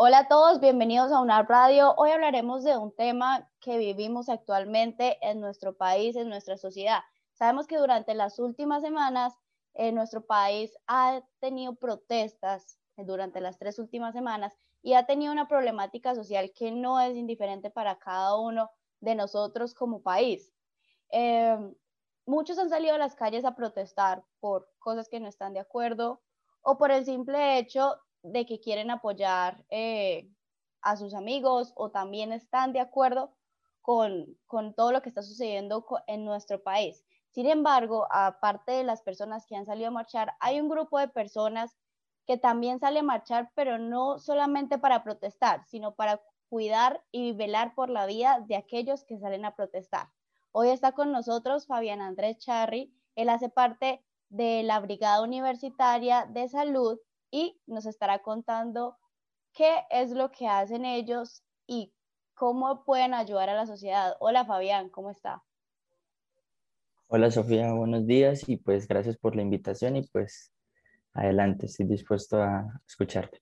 Hola a todos, bienvenidos a UNAR Radio. Hoy hablaremos de un tema que vivimos actualmente en nuestro país, en nuestra sociedad. Sabemos que durante las últimas semanas en nuestro país ha tenido protestas durante las tres últimas semanas y ha tenido una problemática social que no es indiferente para cada uno de nosotros como país. Em, muchos han salido a las calles a protestar por cosas que no están de acuerdo o por el simple hecho de que quieren apoyar eh, a sus amigos o también están de acuerdo con, con todo lo que está sucediendo en nuestro país. Sin embargo, aparte de las personas que han salido a marchar, hay un grupo de personas que también sale a marchar, pero no solamente para protestar, sino para cuidar y velar por la vida de aquellos que salen a protestar. Hoy está con nosotros Fabián Andrés Charri. Él hace parte de la Brigada Universitaria de Salud y nos estará contando qué es lo que hacen ellos y cómo pueden ayudar a la sociedad. Hola Fabián, ¿cómo está? Hola Sofía, buenos días y pues gracias por la invitación y pues adelante, estoy dispuesto a escucharte.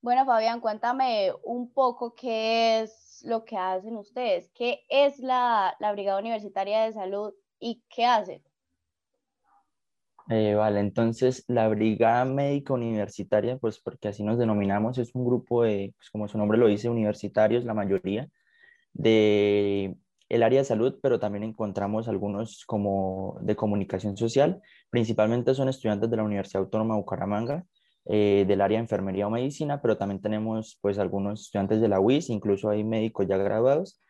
Bueno, Fabián, cuéntame un poco qué es lo que hacen ustedes, qué es la, la Brigada Universitaria de Salud y qué hacen. Eh, vale, entonces la Brigada Médica Universitaria, pues porque así nos denominamos, es un grupo de, pues, como su nombre lo dice, universitarios, la mayoría, de el área de salud, pero también encontramos algunos como de comunicación social, principalmente son estudiantes de la Universidad Autónoma de Bucaramanga, eh, del área de enfermería o medicina, pero también tenemos pues algunos estudiantes de la UIS, incluso hay médicos ya graduados,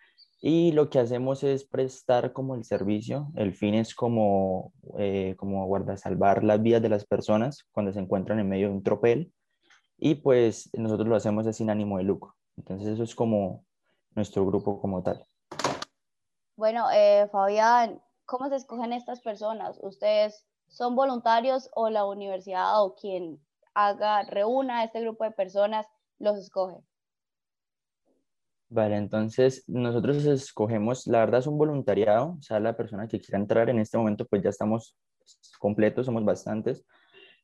y lo que hacemos es prestar como el servicio. El fin es como, eh, como salvar las vidas de las personas cuando se encuentran en medio de un tropel. Y pues nosotros lo hacemos sin ánimo de lucro. Entonces eso es como nuestro grupo como tal. Bueno, eh, Fabián, ¿cómo se escogen estas personas? ¿Ustedes son voluntarios o la universidad o quien haga, reúna a este grupo de personas los escoge? Vale, entonces nosotros escogemos, la verdad es un voluntariado, o sea, la persona que quiera entrar en este momento, pues ya estamos completos, somos bastantes,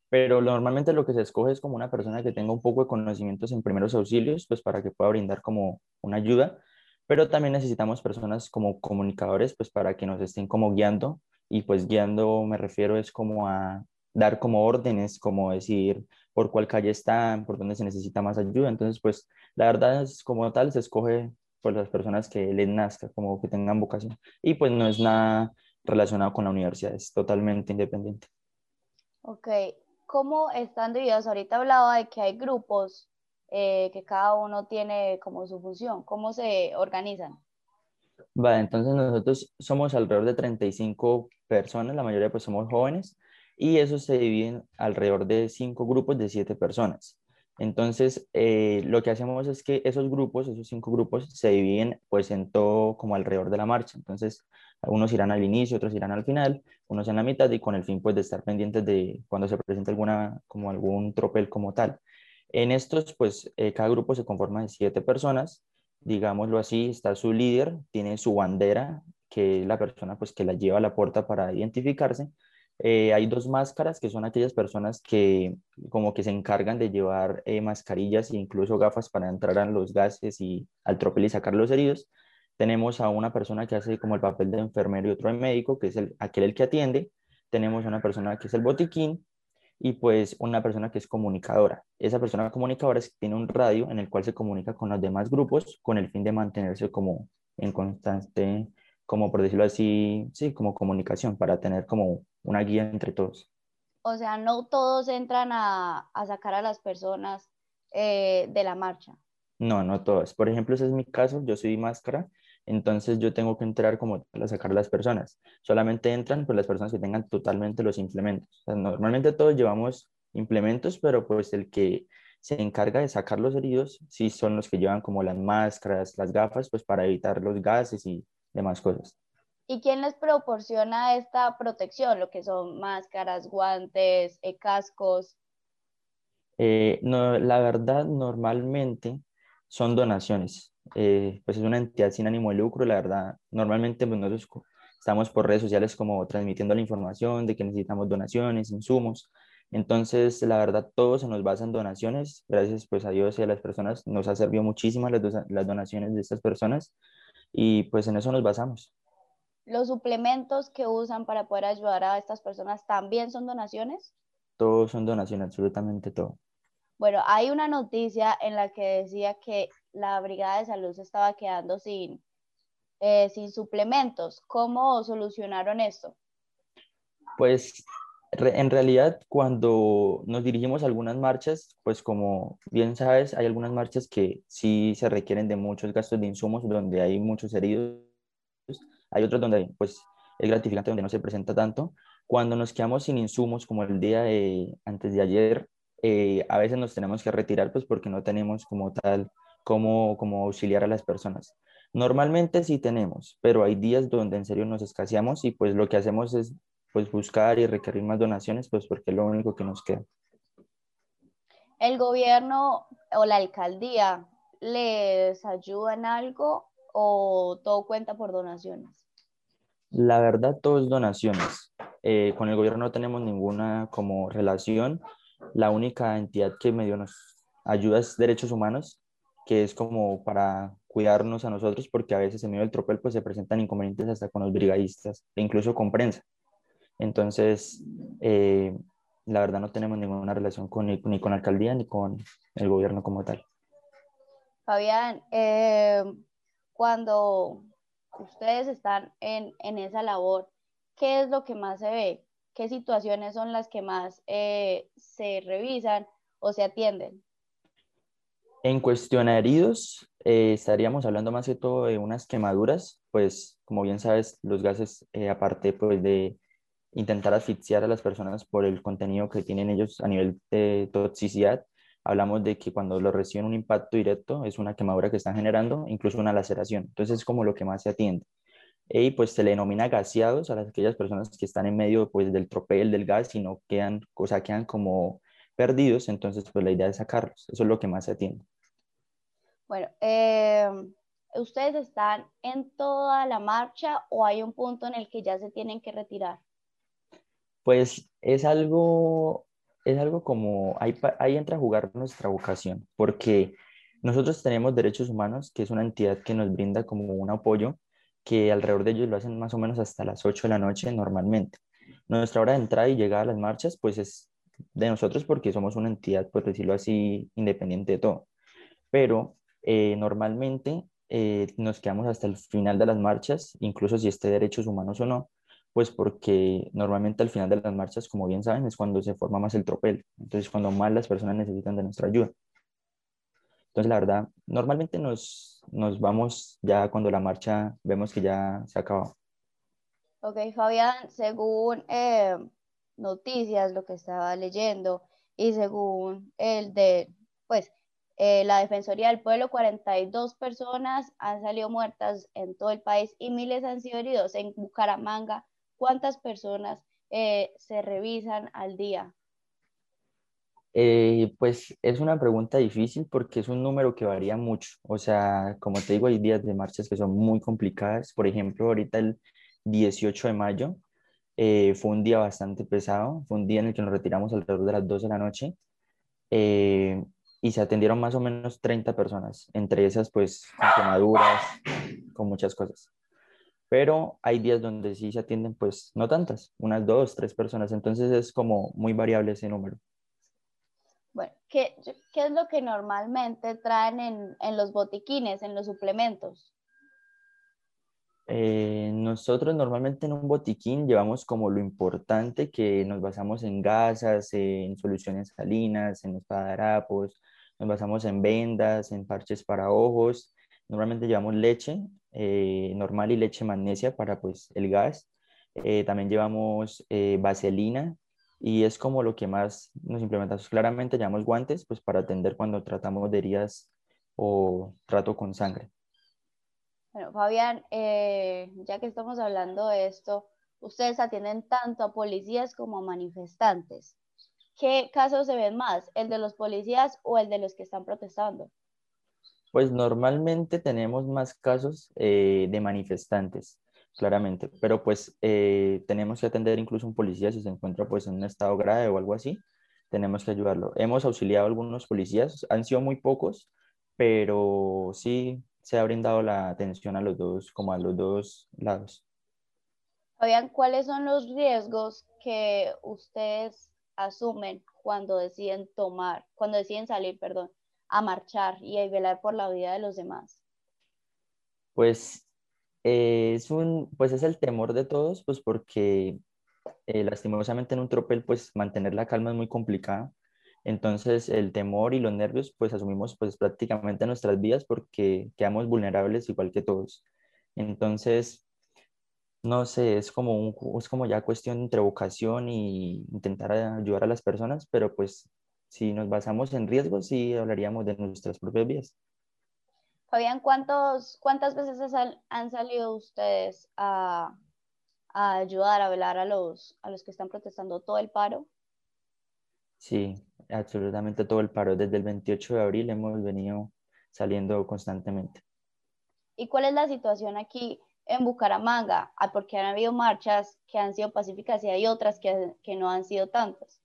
pero normalmente lo que se escoge es como una persona que tenga un poco de conocimientos en primeros auxilios, pues para que pueda brindar como una ayuda, pero también necesitamos personas como comunicadores, pues para que nos estén como guiando, y pues guiando me refiero es como a dar como órdenes, como decir por cuál calle están, por dónde se necesita más ayuda. Entonces, pues la verdad es como tal, se escoge por las personas que les nazca, como que tengan vocación. Y pues no es nada relacionado con la universidad, es totalmente independiente. Ok, ¿cómo están divididos? Ahorita hablaba de que hay grupos eh, que cada uno tiene como su función. ¿Cómo se organizan? Vale, entonces nosotros somos alrededor de 35 personas, la mayoría pues somos jóvenes y eso se divide alrededor de cinco grupos de siete personas. Entonces, eh, lo que hacemos es que esos grupos, esos cinco grupos, se dividen pues en todo como alrededor de la marcha. Entonces, unos irán al inicio, otros irán al final, unos en la mitad y con el fin pues de estar pendientes de cuando se presente alguna, como algún tropel como tal. En estos, pues, eh, cada grupo se conforma de siete personas, digámoslo así, está su líder, tiene su bandera, que es la persona pues que la lleva a la puerta para identificarse, eh, hay dos máscaras que son aquellas personas que como que se encargan de llevar eh, mascarillas e incluso gafas para entrar a los gases y al tropel y sacar los heridos. Tenemos a una persona que hace como el papel de enfermero y otro de médico, que es el, aquel el que atiende. Tenemos una persona que es el botiquín y pues una persona que es comunicadora. Esa persona comunicadora tiene un radio en el cual se comunica con los demás grupos con el fin de mantenerse como en constante, como por decirlo así, sí, como comunicación, para tener como una guía entre todos. O sea, no todos entran a, a sacar a las personas eh, de la marcha. No, no todos. Por ejemplo, ese es mi caso, yo soy máscara, entonces yo tengo que entrar como a sacar a las personas. Solamente entran pues las personas que tengan totalmente los implementos. normalmente todos llevamos implementos, pero pues el que se encarga de sacar los heridos, sí son los que llevan como las máscaras, las gafas, pues para evitar los gases y demás cosas. ¿Y quién les proporciona esta protección? Lo que son máscaras, guantes, eh, cascos. Eh, no, la verdad, normalmente son donaciones. Eh, pues es una entidad sin ánimo de lucro, la verdad. Normalmente pues, nosotros estamos por redes sociales como transmitiendo la información de que necesitamos donaciones, insumos, Entonces, la verdad, todo se nos basa en donaciones. Gracias pues a Dios y a las personas. Nos ha servido muchísimo las, las donaciones de estas personas y pues en eso nos basamos. ¿Los suplementos que usan para poder ayudar a estas personas también son donaciones? Todos son donaciones, absolutamente todo. Bueno, hay una noticia en la que decía que la Brigada de Salud se estaba quedando sin, eh, sin suplementos. ¿Cómo solucionaron esto? Pues en realidad cuando nos dirigimos a algunas marchas, pues como bien sabes, hay algunas marchas que sí se requieren de muchos gastos de insumos, donde hay muchos heridos. Hay otros donde pues es gratificante, donde no se presenta tanto. Cuando nos quedamos sin insumos, como el día antes de ayer, eh, a veces nos tenemos que retirar pues porque no tenemos como tal como, como auxiliar a las personas. Normalmente sí tenemos, pero hay días donde en serio nos escaseamos y pues lo que hacemos es pues buscar y requerir más donaciones, pues porque es lo único que nos queda. ¿El gobierno o la alcaldía les ayuda en algo o todo cuenta por donaciones? La verdad, todo es donaciones. Eh, con el gobierno no tenemos ninguna como relación. La única entidad que medio nos ayuda es Derechos Humanos, que es como para cuidarnos a nosotros, porque a veces en medio del tropel pues se presentan inconvenientes hasta con los brigadistas e incluso con prensa. Entonces, eh, la verdad no tenemos ninguna relación con, ni, con la alcaldía ni con el gobierno como tal. Fabián, eh, cuando ustedes están en, en, esa labor, ¿qué es lo que más se ve? ¿Qué situaciones son las que más eh, se revisan o se atienden? En cuestión heridos, estaríamos hablando más que todo de unas quemaduras, pues como bien sabes, los gases, aparte pues de intentar asfixiar a las personas por el contenido que tienen ellos a nivel de toxicidad. Hablamos de que cuando lo reciben un impacto directo es una quemadura que están generando, incluso una laceración. Entonces es como lo que más se atiende. Y pues se le denomina gaseados a las, aquellas personas que están en medio pues, del tropel del gas y no quedan, o sea, quedan como perdidos. Entonces pues la idea es sacarlos. Eso es lo que más se atiende. Bueno, eh, ¿ustedes están en toda la marcha o hay un punto en el que ya se tienen que retirar? Pues es algo, es algo como, ahí, ahí entra a jugar nuestra vocación, porque nosotros tenemos derechos humanos, que es una entidad que nos brinda como un apoyo, que alrededor de ellos lo hacen más o menos hasta las 8 de la noche normalmente. Nuestra hora de entrada y llegada a las marchas, pues es de nosotros porque somos una entidad, por decirlo así, independiente de todo. Pero eh, normalmente eh, nos quedamos hasta el final de las marchas, incluso si esté derechos humanos o no, pues porque normalmente al final de las marchas, como bien saben, es cuando se forma más el tropel, entonces cuando más las personas necesitan de nuestra ayuda. Entonces, la verdad, normalmente nos, nos vamos ya cuando la marcha vemos que ya se acaba. Ok, Fabián, según eh, noticias, lo que estaba leyendo, y según el de, pues, eh, la Defensoría del Pueblo, 42 personas han salido muertas en todo el país y miles han sido heridos en Bucaramanga, ¿Cuántas personas eh, se revisan al día? Eh, pues es una pregunta difícil porque es un número que varía mucho. O sea, como te digo, hay días de marchas que son muy complicadas. Por ejemplo, ahorita el 18 de mayo eh, fue un día bastante pesado. Fue un día en el que nos retiramos alrededor de las 12 de la noche y se atendieron más o menos 30 personas. Entre esas, pues, con quemaduras, con muchas cosas pero hay días donde sí se atienden pues no tantas, unas dos, tres personas, entonces es como muy variable ese número. Bueno, ¿qué, qué es lo que normalmente traen en, en los botiquines, en los suplementos? Eh, nosotros normalmente en un botiquín llevamos como lo importante que nos basamos en gasas, en soluciones salinas, en espadarapos, nos basamos en vendas, en parches para ojos. Normalmente llevamos leche, eh, normal y leche magnesia para pues el gas. Eh, también llevamos eh, vaselina y es como lo que más nos implementamos. Claramente llevamos guantes pues para atender cuando tratamos de heridas o trato con sangre. Bueno, Fabián, ya que estamos hablando de esto, ustedes atienden tanto a policías como a manifestantes. ¿Qué casos se ven más, el de los policías o el de los que están protestando? Pues normalmente tenemos más casos eh, de manifestantes, claramente, pero pues eh, tenemos que atender incluso un policía si se encuentra pues en un estado grave o algo así, tenemos que ayudarlo. Hemos auxiliado a algunos policías, han sido muy pocos, pero sí se ha brindado la atención a los dos, como a los dos lados. Fabián, ¿cuáles son los riesgos que ustedes asumen cuando deciden tomar, cuando deciden salir, perdón, a marchar y a velar por la vida de los demás? Pues eh, es un, pues es el temor de todos, pues porque eh, lastimosamente en un tropel, pues mantener la calma es muy complicada. Entonces el temor y los nervios, pues asumimos pues prácticamente nuestras vidas porque quedamos vulnerables igual que todos. Entonces, no sé, es como, un, es como ya cuestión entre vocación y intentar ayudar a las personas, pero pues si nos basamos en riesgos, sí hablaríamos de nuestras propias vidas. Fabián, ¿cuántos, ¿cuántas veces han salido ustedes a, a, ayudar a velar a los, a los que están protestando todo el paro? Sí, absolutamente todo el paro. Desde el 28 de abril hemos venido saliendo constantemente. ¿Y cuál es la situación aquí en Bucaramanga? Ah, porque han habido marchas que han sido pacíficas y hay otras que, que no han sido tantas.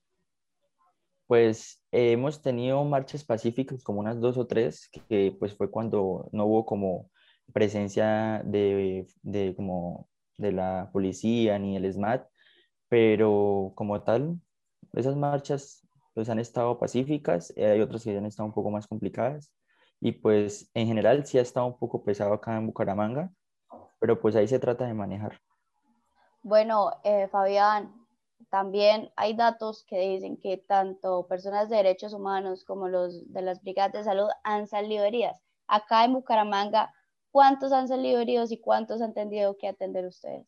Pues eh, hemos tenido marchas pacíficas, como unas dos o tres, que, pues fue cuando no hubo como presencia de, de, como de la policía ni el SMAT, pero como tal, esas marchas pues han estado pacíficas, eh, hay otras que han estado un poco más complicadas y pues en general sí ha estado un poco pesado acá en Bucaramanga, pero pues ahí se trata de manejar. Bueno, eh, Fabián, también hay datos que dicen que tanto personas de derechos humanos como los de las brigadas de salud han salido heridas. Acá en Bucaramanga, ¿cuántos han salido heridos y cuántos han tenido que atender ustedes?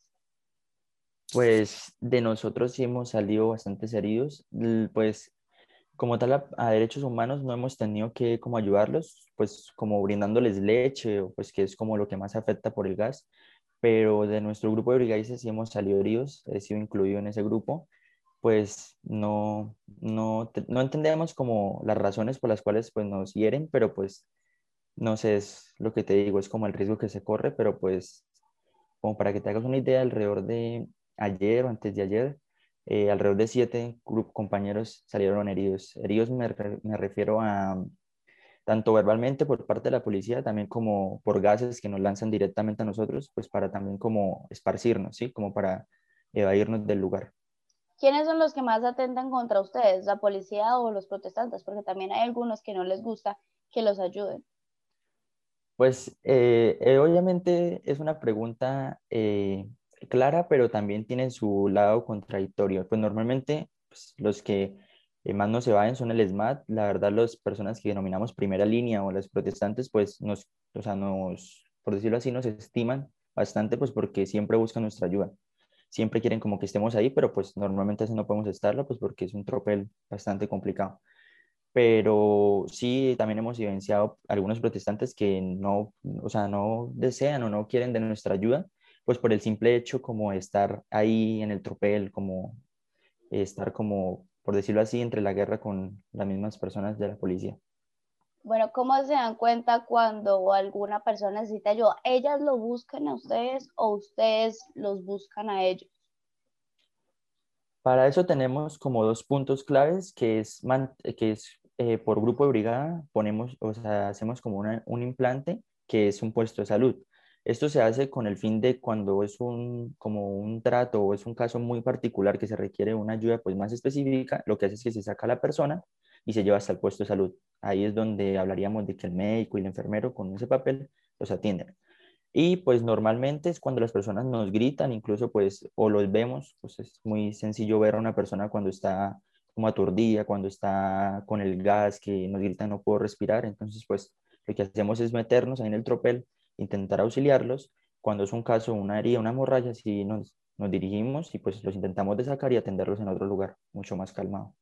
Pues de nosotros sí hemos salido bastantes heridos. Pues como tal a, derechos humanos no hemos tenido que como ayudarlos, pues como brindándoles leche, pues que es como lo que más afecta por el gas, pero de nuestro grupo de brigadistas sí hemos salido heridos, he sido incluido en ese grupo, pues no, no, no entendemos como las razones por las cuales pues nos hieren, pero pues no sé, es lo que te digo, es como el riesgo que se corre, pero pues como para que te hagas una idea, alrededor de ayer o antes de ayer, eh, alrededor de siete compañeros salieron heridos. Heridos me, me, refiero a tanto verbalmente por parte de la policía, también como por gases que nos lanzan directamente a nosotros, pues para también como esparcirnos, ¿sí? Como para evadirnos del lugar. ¿Quiénes son los que más atentan contra ustedes, la policía o los protestantes? Porque también hay algunos que no les gusta que los ayuden. Pues eh, eh, obviamente es una pregunta clara, pero también tiene su lado contradictorio. Pues normalmente pues, los que eh, más no se vayan son el SMAT. La verdad, las personas que denominamos primera línea o los protestantes, pues nos, o sea, nos, por decirlo así, nos estiman bastante, pues porque siempre buscan nuestra ayuda. Siempre quieren como que estemos ahí, pero pues normalmente así no podemos estarlo, pues porque es un tropel bastante complicado. Pero sí, también hemos evidenciado algunos protestantes que no, o sea, no desean o no quieren de nuestra ayuda pues por el simple hecho como estar ahí en el tropel, como estar como, por decirlo así, entre la guerra con las mismas personas de la policía. Bueno, ¿cómo se dan cuenta cuando alguna persona necesita ayuda? ¿Ellas lo buscan a ustedes o ustedes los buscan a ellos? Para eso tenemos como dos puntos claves, que es, que es eh, por grupo de brigada, ponemos, o sea, hacemos como un implante que es un puesto de salud. Esto se hace con el fin de cuando es un, como un trato o es un caso muy particular que se requiere una ayuda pues más específica, lo que hace es que se saca a la persona y se lleva hasta el puesto de salud. Ahí es donde hablaríamos de que el médico y el enfermero con ese papel los atienden. Y pues normalmente es cuando las personas nos gritan, incluso pues o los vemos, pues es muy sencillo ver a una persona cuando está como aturdida, cuando está con el gas que nos grita no puedo respirar, entonces pues lo que hacemos es meternos ahí en el tropel intentar auxiliarlos. Cuando es un caso, una herida, una hemorragia, sí nos, nos dirigimos y pues los intentamos de sacar y atenderlos en otro lugar, mucho más calmado.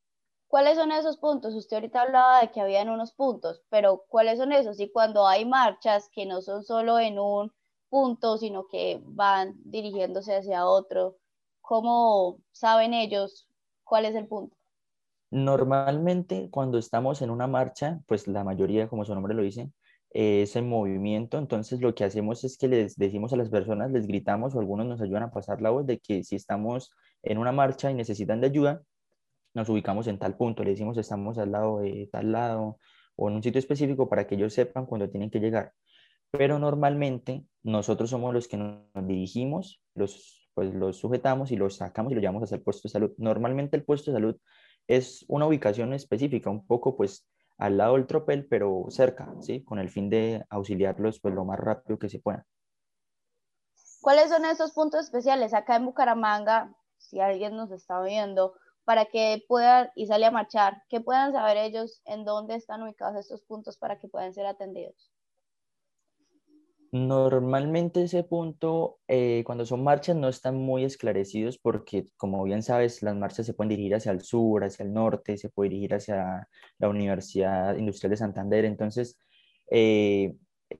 ¿Cuáles son esos puntos? Usted ahorita hablaba de que habían unos puntos, pero ¿cuáles son esos? Y cuando hay marchas que no son solo en un punto, sino que van dirigiéndose hacia otro, ¿cómo saben ellos cuál es el punto? Normalmente cuando estamos en una marcha, pues la mayoría, como su nombre lo dice, ese movimiento. Entonces lo que hacemos es que les decimos a las personas, les gritamos o algunos nos ayudan a pasar la voz de que si estamos en una marcha y necesitan de ayuda, nos ubicamos en tal punto, le decimos estamos al lado de tal lado o en un sitio específico para que ellos sepan cuando tienen que llegar. Pero normalmente nosotros somos los que nos dirigimos, los, pues los sujetamos y los sacamos y los llevamos hacia el puesto de salud. Normalmente el puesto de salud es una ubicación específica, un poco pues al lado del tropel, pero cerca, ¿sí? Con el fin de auxiliarlos pues lo más rápido que se pueda. ¿Cuáles son esos puntos especiales acá en Bucaramanga, si alguien nos está viendo, para que puedan y sale a marchar, que puedan saber ellos en dónde están ubicados estos puntos para que puedan ser atendidos? Normalmente ese punto, eh, cuando son marchas, no están muy esclarecidos porque, como bien sabes, las marchas se pueden dirigir hacia el sur, hacia el norte, se puede dirigir hacia la Universidad Industrial de Santander. Entonces, eh,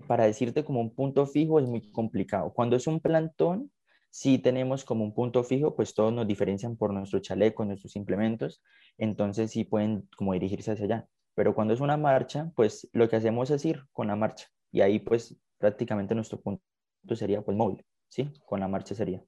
para decirte como un punto fijo es muy complicado. Cuando es un plantón, sí tenemos como un punto fijo, pues todos nos diferencian por nuestro chaleco, nuestros implementos, entonces sí pueden como dirigirse hacia allá. Pero cuando es una marcha, pues lo que hacemos es ir con la marcha y ahí pues prácticamente nuestro punto sería pues móvil, ¿sí? Con la marcha sería.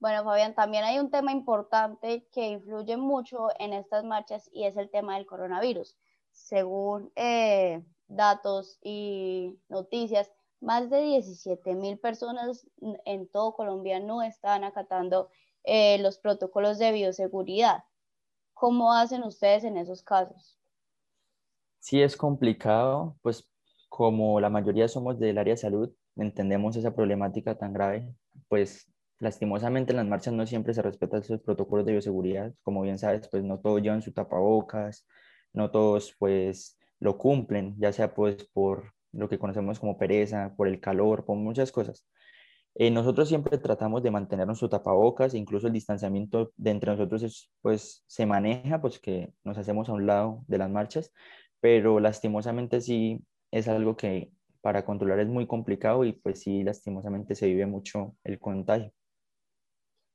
Bueno, Fabián, también hay un tema importante que influye mucho en estas marchas y es el tema del coronavirus. Según eh, datos y noticias, más de 17 mil personas en todo Colombia no están acatando eh, los protocolos de bioseguridad. ¿Cómo hacen ustedes en esos casos? Sí, es complicado, pues como la mayoría somos del área de salud, entendemos esa problemática tan grave, pues lastimosamente en las marchas no siempre se respetan esos protocolos de bioseguridad. Como bien sabes, pues no todos llevan su tapabocas, no todos pues lo cumplen, ya sea pues por lo que conocemos como pereza, por el calor, por muchas cosas. Eh, nosotros siempre tratamos de mantener nuestro tapabocas, incluso el distanciamiento de entre nosotros pues se maneja, pues que nos hacemos a un lado de las marchas, pero lastimosamente sí es algo que para controlar es muy complicado y pues sí lastimosamente se vive mucho el contagio.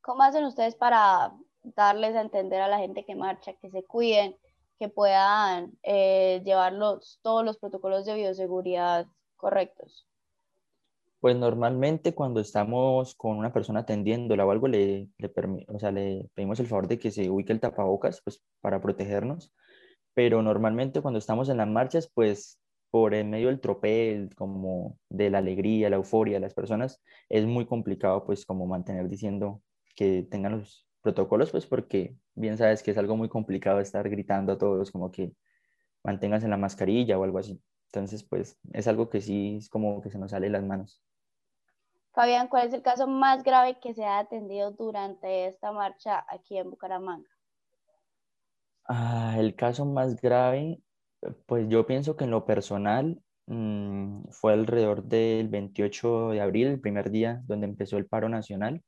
¿Cómo hacen ustedes para darles a entender a la gente que marcha, que se cuiden, que puedan eh, llevar todos los protocolos de bioseguridad correctos? Pues normalmente cuando estamos con una persona atendiéndola o algo, le, le, o sea, le pedimos el favor de que se ubique el tapabocas pues, para protegernos. Pero normalmente cuando estamos en las marchas, pues por el medio del tropel, como de la alegría, la euforia de las personas, es muy complicado pues como mantener diciendo que tengan los protocolos, pues porque bien sabes que es algo muy complicado estar gritando a todos como que manténganse la mascarilla o algo así. Entonces, pues es algo que sí es como que se nos sale de las manos. Fabián, ¿cuál es el caso más grave que se ha atendido durante esta marcha aquí en Bucaramanga? Ah, el caso más grave, pues yo pienso que en lo personal mm, fue alrededor del 28 de abril, el primer día donde empezó el paro nacional.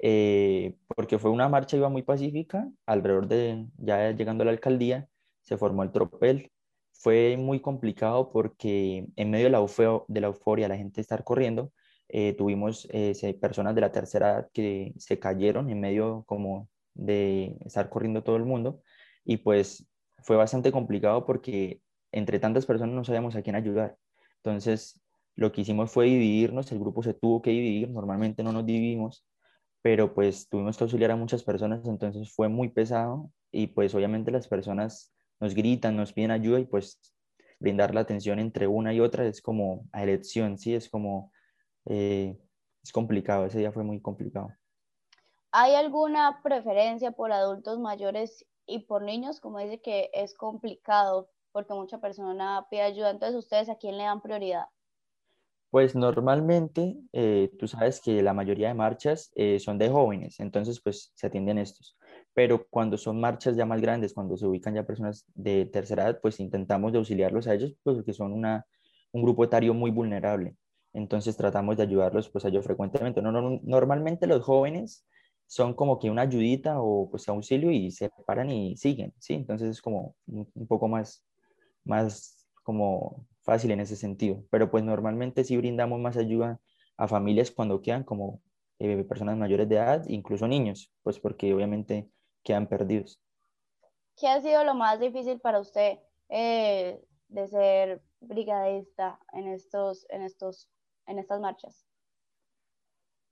Eh, porque fue una marcha iba muy pacífica, alrededor de, ya llegando a la alcaldía, se formó el tropel. Fue muy complicado porque en medio de la, de la euforia, la gente estar corriendo, eh, tuvimos eh, personas de la tercera edad que se cayeron en medio como de estar corriendo todo el mundo y pues fue bastante complicado porque entre tantas personas no sabíamos a quién ayudar. Entonces, lo que hicimos fue dividirnos, el grupo se tuvo que dividir, normalmente no nos dividimos, pero pues tuvimos que auxiliar a muchas personas, entonces fue muy pesado y pues obviamente las personas nos gritan, nos piden ayuda y pues brindar la atención entre una y otra es como a elección, sí, es como, eh, es complicado, ese día fue muy complicado. ¿Hay alguna preferencia por adultos mayores y por niños? Como dice que es complicado porque mucha persona pide ayuda, entonces ustedes a quién le dan prioridad? Pues normalmente, eh, tú sabes que la mayoría de marchas eh, son de jóvenes, entonces pues se atienden estos. Pero cuando son marchas ya más grandes, cuando se ubican ya personas de tercera edad, pues intentamos de auxiliarlos a ellos, pues porque son una, un grupo etario muy vulnerable. Entonces tratamos de ayudarlos pues a ellos frecuentemente. No, normalmente los jóvenes son como que una ayudita o pues auxilio y se paran y siguen, ¿sí? Entonces es como un, poco más, más como fácil en ese sentido, pero pues normalmente sí brindamos más ayuda a familias cuando quedan como eh, personas mayores de edad, incluso niños, pues porque obviamente quedan perdidos. ¿Qué ha sido lo más difícil para usted eh, de ser brigadista en, estos, en, estos, en estas marchas?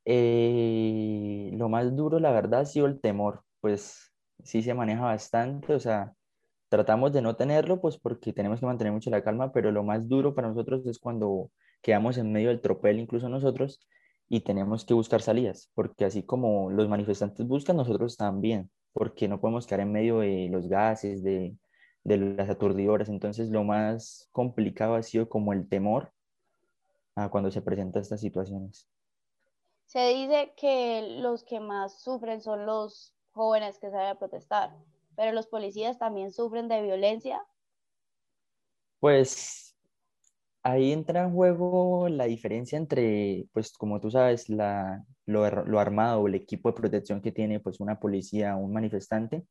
Eh, lo más duro, la verdad, ha sido el temor, pues sí se maneja bastante, o sea, tratamos de no tenerlo, pues porque tenemos que mantener mucho la calma, pero lo más duro para nosotros es cuando quedamos en medio del tropel, incluso nosotros, y tenemos que buscar salidas, porque así como los manifestantes buscan, nosotros también, porque no podemos quedar en medio de los gases, de, de las aturdidoras. Entonces, lo más complicado ha sido como el temor a cuando se presentan estas situaciones. Se dice que los que más sufren son los jóvenes que salen a protestar, pero los policías también sufren de violencia. Pues ahí entra en juego la diferencia entre, pues como tú sabes, la, lo, armado o el equipo de protección que tiene pues una policía o un manifestante.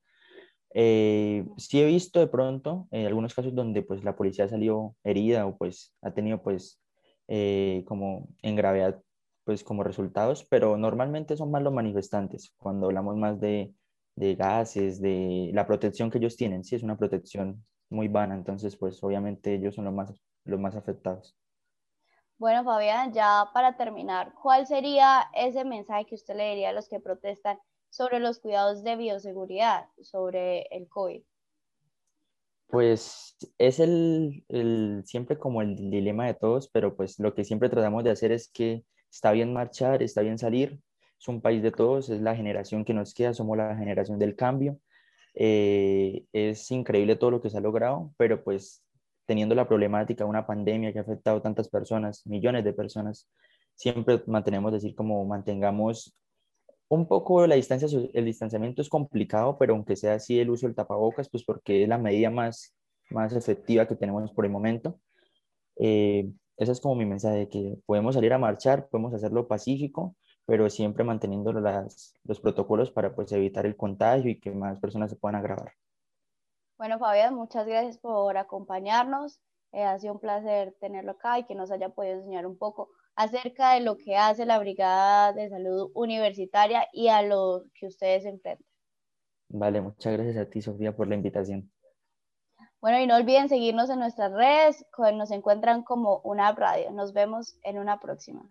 Eh, sí he visto de pronto en algunos casos donde pues la policía salió herida o pues ha tenido pues eh, como en gravedad pues como resultados, pero normalmente son más los manifestantes cuando hablamos más de, de gases, de la protección que ellos tienen, sí es una protección muy vana, entonces pues obviamente ellos son los más los más afectados. Bueno, Fabián, ya para terminar, ¿cuál sería ese mensaje que usted le diría a los que protestan sobre los cuidados de bioseguridad sobre el COVID? Pues es el, el, siempre como el dilema de todos, pero pues lo que siempre tratamos de hacer es que está bien marchar, está bien salir, es un país de todos, es la generación que nos queda, somos la generación del cambio. Eh, es increíble todo lo que se ha logrado, pero pues teniendo la problemática de una pandemia que ha afectado a tantas personas, millones de personas, siempre mantenemos decir como mantengamos un poco la distancia, el distanciamiento es complicado, pero aunque sea así el uso del tapabocas, pues porque es la medida más, más efectiva que tenemos por el momento. Eh, ese es como mi mensaje, de que podemos salir a marchar, podemos hacerlo pacífico, pero siempre manteniendo las, los protocolos para pues evitar el contagio y que más personas se puedan agravar. Bueno, Fabián, muchas gracias por acompañarnos. Eh, ha sido un placer tenerlo acá y que nos haya podido enseñar un poco acerca de lo que hace la Brigada de Salud Universitaria y a lo que ustedes enfrentan. Vale, muchas gracias a ti, Sofía, por la invitación. Bueno, y no olviden seguirnos en nuestras redes, nos encuentran como una radio. Nos vemos en una próxima.